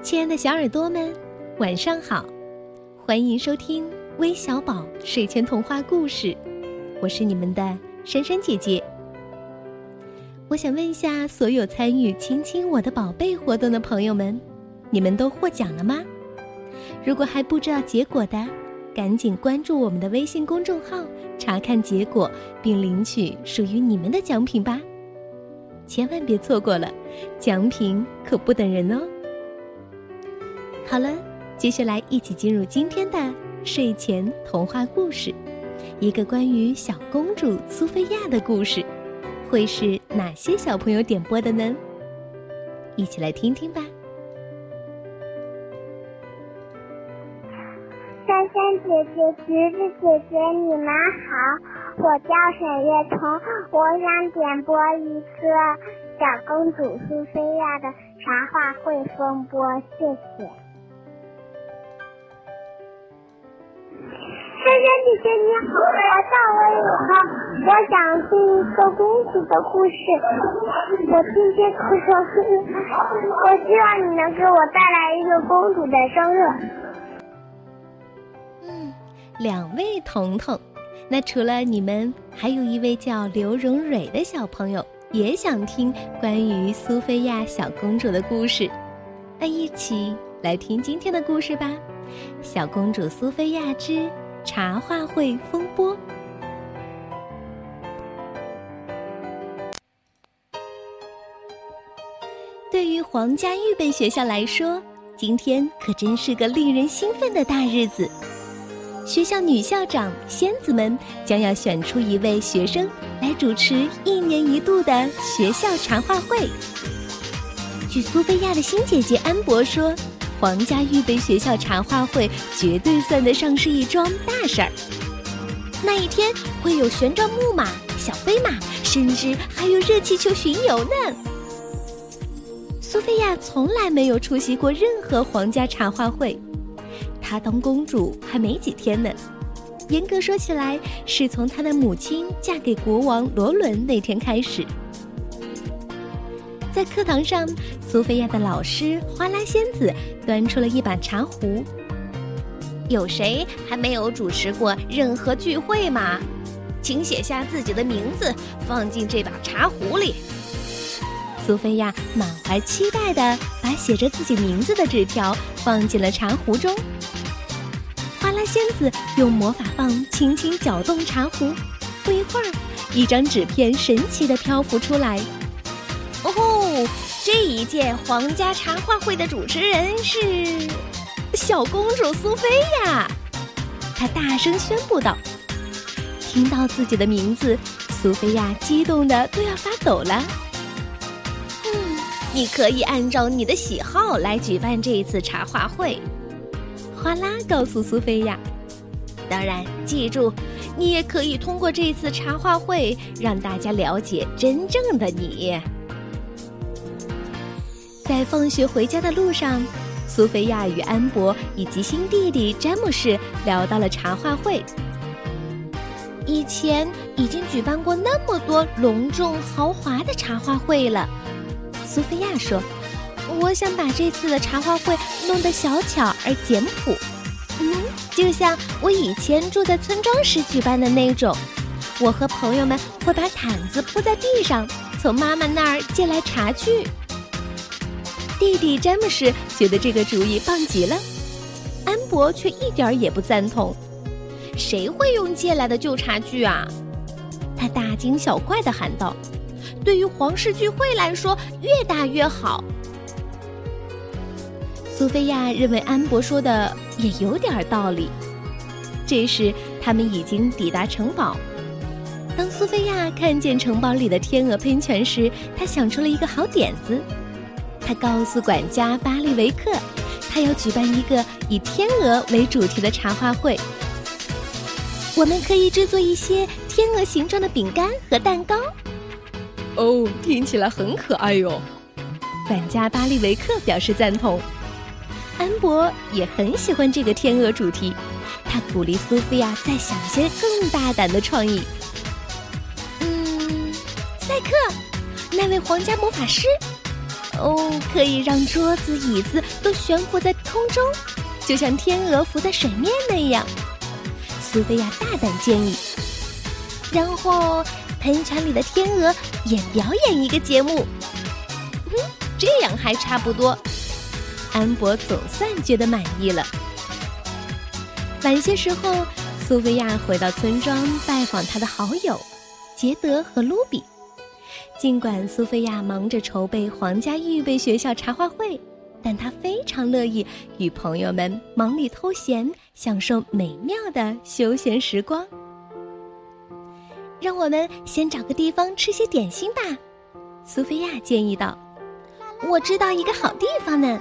亲爱的小耳朵们，晚上好！欢迎收听微小宝睡前童话故事，我是你们的珊珊姐姐。我想问一下，所有参与“亲亲我的宝贝”活动的朋友们，你们都获奖了吗？如果还不知道结果的，赶紧关注我们的微信公众号，查看结果，并领取属于你们的奖品吧！千万别错过了，奖品可不等人哦！好了，接下来一起进入今天的睡前童话故事，一个关于小公主苏菲亚的故事，会是哪些小朋友点播的呢？一起来听听吧。珊珊姐姐、橘子姐姐，你们好，我叫沈月彤，我想点播一个小公主苏菲亚的茶话会风波，谢谢。姐姐你好，我叫我以后，我想听一个公主的故事。我今天可是，我希望你能给我带来一个公主的生日。嗯，两位彤彤，那除了你们，还有一位叫刘荣蕊的小朋友也想听关于苏菲亚小公主的故事。那一起来听今天的故事吧，《小公主苏菲亚之》。茶话会风波。对于皇家预备学校来说，今天可真是个令人兴奋的大日子。学校女校长仙子们将要选出一位学生来主持一年一度的学校茶话会。据苏菲亚的新姐姐安博说。皇家预备学校茶话会绝对算得上是一桩大事儿。那一天会有旋转木马、小飞马，甚至还有热气球巡游呢。苏菲亚从来没有出席过任何皇家茶话会，她当公主还没几天呢。严格说起来，是从她的母亲嫁给国王罗伦那天开始。在课堂上，苏菲亚的老师花拉仙子端出了一把茶壶。有谁还没有主持过任何聚会吗？请写下自己的名字，放进这把茶壶里。苏菲亚满怀期待地把写着自己名字的纸条放进了茶壶中。花拉仙子用魔法棒轻轻搅动茶壶，不一会儿，一张纸片神奇地漂浮出来。这一届皇家茶话会的主持人是小公主苏菲亚，她大声宣布道。听到自己的名字，苏菲亚激动的都要发抖了。嗯，你可以按照你的喜好来举办这一次茶话会。花拉告诉苏菲亚，当然，记住，你也可以通过这次茶话会让大家了解真正的你。在放学回家的路上，苏菲亚与安博以及新弟弟詹姆士聊到了茶话会。以前已经举办过那么多隆重豪华的茶话会了，苏菲亚说：“我想把这次的茶话会弄得小巧而简朴，嗯，就像我以前住在村庄时举办的那种。我和朋友们会把毯子铺在地上，从妈妈那儿借来茶具。”弟弟詹姆士觉得这个主意棒极了，安博却一点也不赞同。谁会用借来的旧茶具啊？他大惊小怪的喊道：“对于皇室聚会来说，越大越好。”苏菲亚认为安博说的也有点道理。这时，他们已经抵达城堡。当苏菲亚看见城堡里的天鹅喷泉时，她想出了一个好点子。他告诉管家巴利维克，他要举办一个以天鹅为主题的茶话会。我们可以制作一些天鹅形状的饼干和蛋糕。哦，听起来很可爱哟！管家巴利维克表示赞同。安博也很喜欢这个天鹅主题，他鼓励苏菲亚再想一些更大胆的创意。嗯，赛克，那位皇家魔法师。哦，可以让桌子、椅子都悬浮在空中，就像天鹅浮在水面那样。苏菲亚大胆建议，然后喷泉里的天鹅也表演一个节目。嗯，这样还差不多。安博总算觉得满意了。晚些时候，苏菲亚回到村庄拜访她的好友杰德和卢比。尽管苏菲亚忙着筹备皇家预备学校茶话会，但她非常乐意与朋友们忙里偷闲，享受美妙的休闲时光。让我们先找个地方吃些点心吧，苏菲亚建议道。我知道一个好地方呢。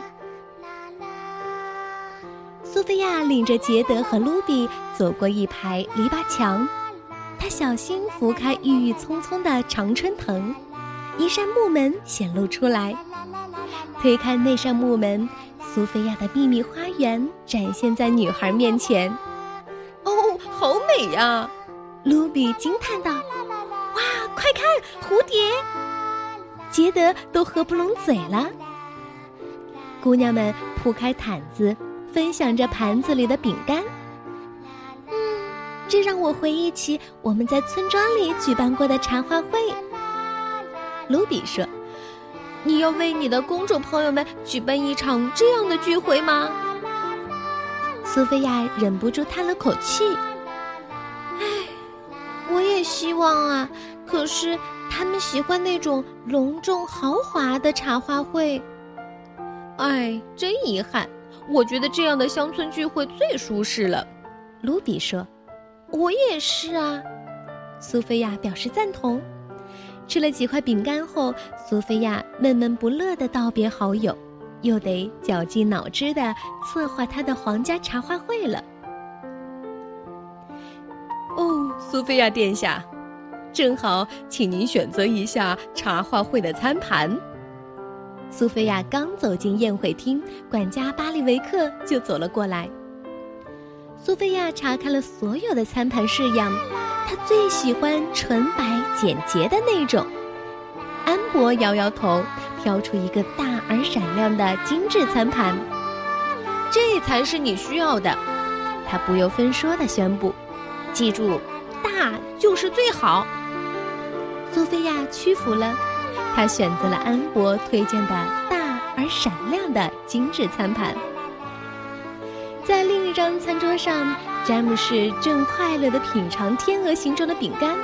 苏菲亚领着杰德和卢比走过一排篱笆墙，她小心拂开郁郁葱葱的常春藤，一扇木门显露出来。推开那扇木门，苏菲亚的秘密花园展现在女孩面前。哦，好美呀！卢比惊叹道：“哇，快看，蝴蝶！”杰德都合不拢嘴了。姑娘们铺开毯子。分享着盘子里的饼干，嗯，这让我回忆起我们在村庄里举办过的茶话会。卢比说：“你要为你的公主朋友们举办一场这样的聚会吗？”苏菲亚忍不住叹了口气：“唉，我也希望啊，可是他们喜欢那种隆重豪华的茶话会。唉，真遗憾。”我觉得这样的乡村聚会最舒适了，卢比说：“我也是啊。”苏菲亚表示赞同。吃了几块饼干后，苏菲亚闷闷不乐地道别好友，又得绞尽脑汁地策划她的皇家茶话会了。哦，苏菲亚殿下，正好，请您选择一下茶话会的餐盘。苏菲亚刚走进宴会厅，管家巴利维克就走了过来。苏菲亚查看了所有的餐盘式样，他最喜欢纯白简洁的那种。安博摇摇头，挑出一个大而闪亮的精致餐盘，这才是你需要的。他不由分说的宣布：“记住，大就是最好。”苏菲亚屈服了。他选择了安博推荐的大而闪亮的精致餐盘。在另一张餐桌上，詹姆士正快乐地品尝天鹅形状的饼干。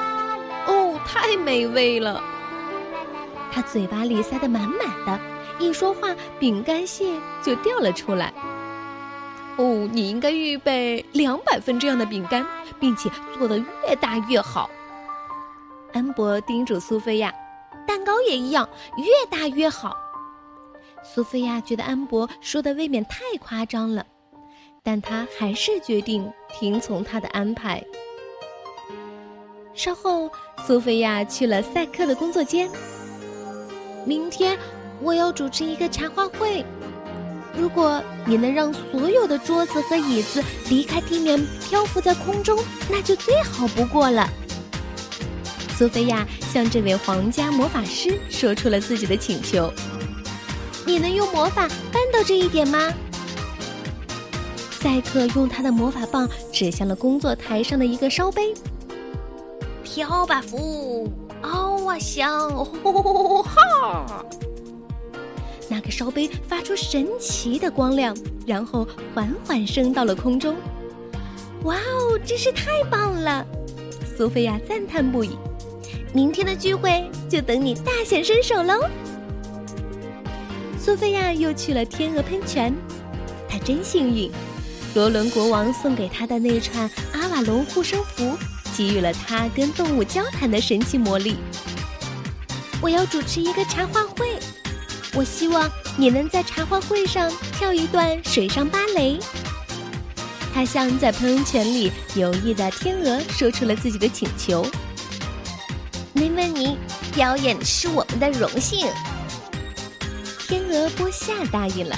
哦，太美味了！他嘴巴里塞得满满的，一说话，饼干屑就掉了出来。哦，你应该预备两百份这样的饼干，并且做得越大越好。安博叮嘱苏菲亚。蛋糕也一样，越大越好。苏菲亚觉得安博说的未免太夸张了，但他还是决定听从他的安排。稍后，苏菲亚去了赛克的工作间。明天我要主持一个茶话会，如果你能让所有的桌子和椅子离开地面，漂浮在空中，那就最好不过了。苏菲亚向这位皇家魔法师说出了自己的请求：“你能用魔法办到这一点吗？”赛克用他的魔法棒指向了工作台上的一个烧杯，“飘吧，福，嗷啊响，呼哈！”那个烧杯发出神奇的光亮，然后缓缓升到了空中。“哇哦，真是太棒了！”苏菲亚赞叹不已。明天的聚会就等你大显身手喽！苏菲亚又去了天鹅喷泉，她真幸运，罗伦国王送给他的那串阿瓦隆护身符，给予了他跟动物交谈的神奇魔力。我要主持一个茶话会，我希望你能在茶话会上跳一段水上芭蕾。他向在喷泉里游弋的天鹅说出了自己的请求。没问你，表演是我们的荣幸。天鹅波夏答应了。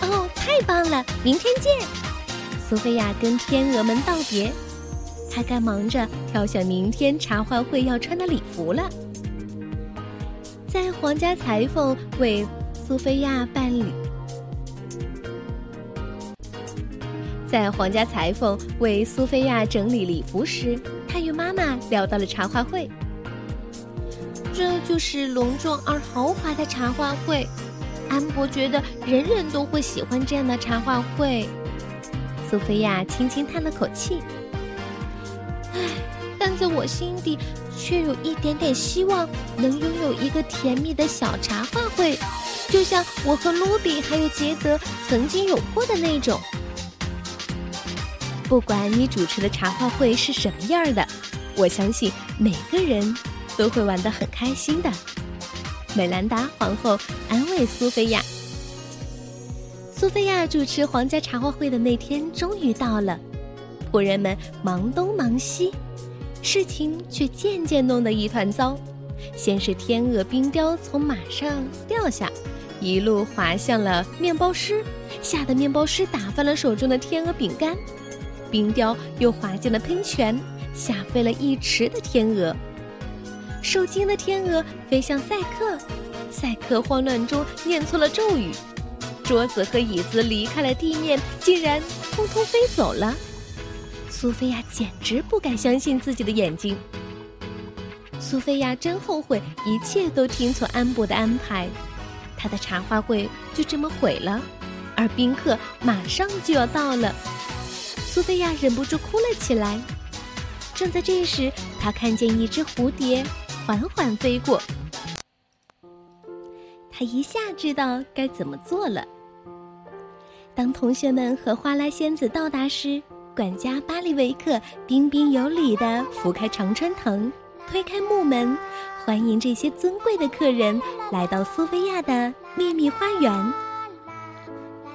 哦，太棒了！明天见。苏菲亚跟天鹅们道别，她该忙着挑选明天茶话会要穿的礼服了。在皇家裁缝为苏菲亚办理。在皇家裁缝为苏菲亚整理礼服时，他与妈妈聊到了茶话会。这就是隆重而豪华的茶话会，安博觉得人人都会喜欢这样的茶话会。苏菲亚轻轻叹了口气，唉，但在我心底却有一点点希望，能拥有一个甜蜜的小茶话会，就像我和卢比还有杰德曾经有过的那种。不管你主持的茶话会是什么样的，我相信每个人都会玩得很开心的。美兰达皇后安慰苏菲亚。苏菲亚主持皇家茶话会的那天终于到了，仆人们忙东忙西，事情却渐渐弄得一团糟。先是天鹅冰雕从马上掉下，一路滑向了面包师，吓得面包师打翻了手中的天鹅饼干。冰雕又滑进了喷泉，吓飞了一池的天鹅。受惊的天鹅飞向赛克，赛克慌乱中念错了咒语。桌子和椅子离开了地面，竟然通通飞走了。苏菲亚简直不敢相信自己的眼睛。苏菲亚真后悔一切都听从安博的安排，她的茶话会就这么毁了，而宾客马上就要到了。苏菲亚忍不住哭了起来。正在这时，她看见一只蝴蝶缓缓飞过，她一下知道该怎么做了。当同学们和花拉仙子到达时，管家巴利维克彬彬有礼地拂开常春藤，推开木门，欢迎这些尊贵的客人来到苏菲亚的秘密花园。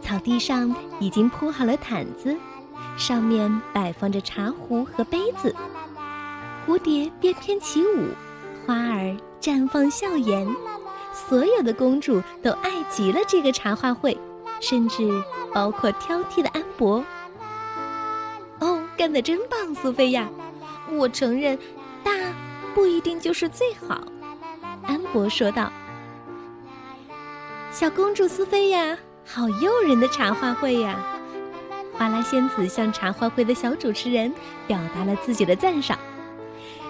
草地上已经铺好了毯子，上面摆放着茶壶和杯子，蝴蝶翩翩起舞，花儿绽放笑颜，所有的公主都爱极了这个茶话会。甚至包括挑剔的安博。哦，干得真棒，苏菲亚！我承认，大不一定就是最好。安博说道。小公主苏菲亚，好诱人的茶话会呀！花拉仙子向茶话会的小主持人表达了自己的赞赏：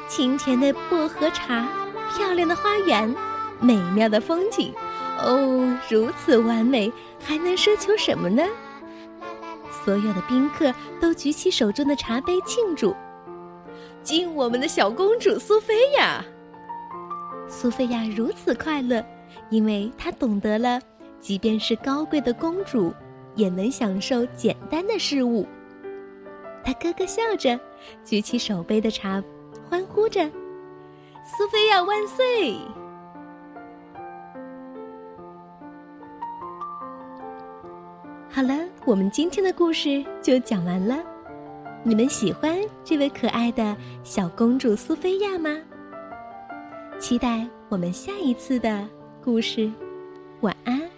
清甜的薄荷茶，漂亮的花园，美妙的风景。哦，如此完美，还能奢求什么呢？所有的宾客都举起手中的茶杯庆祝，敬我们的小公主苏菲亚。苏菲亚如此快乐，因为她懂得了，即便是高贵的公主，也能享受简单的事物。她咯咯笑着，举起手杯的茶，欢呼着：“苏菲亚万岁！”好了，我们今天的故事就讲完了。你们喜欢这位可爱的小公主苏菲亚吗？期待我们下一次的故事。晚安。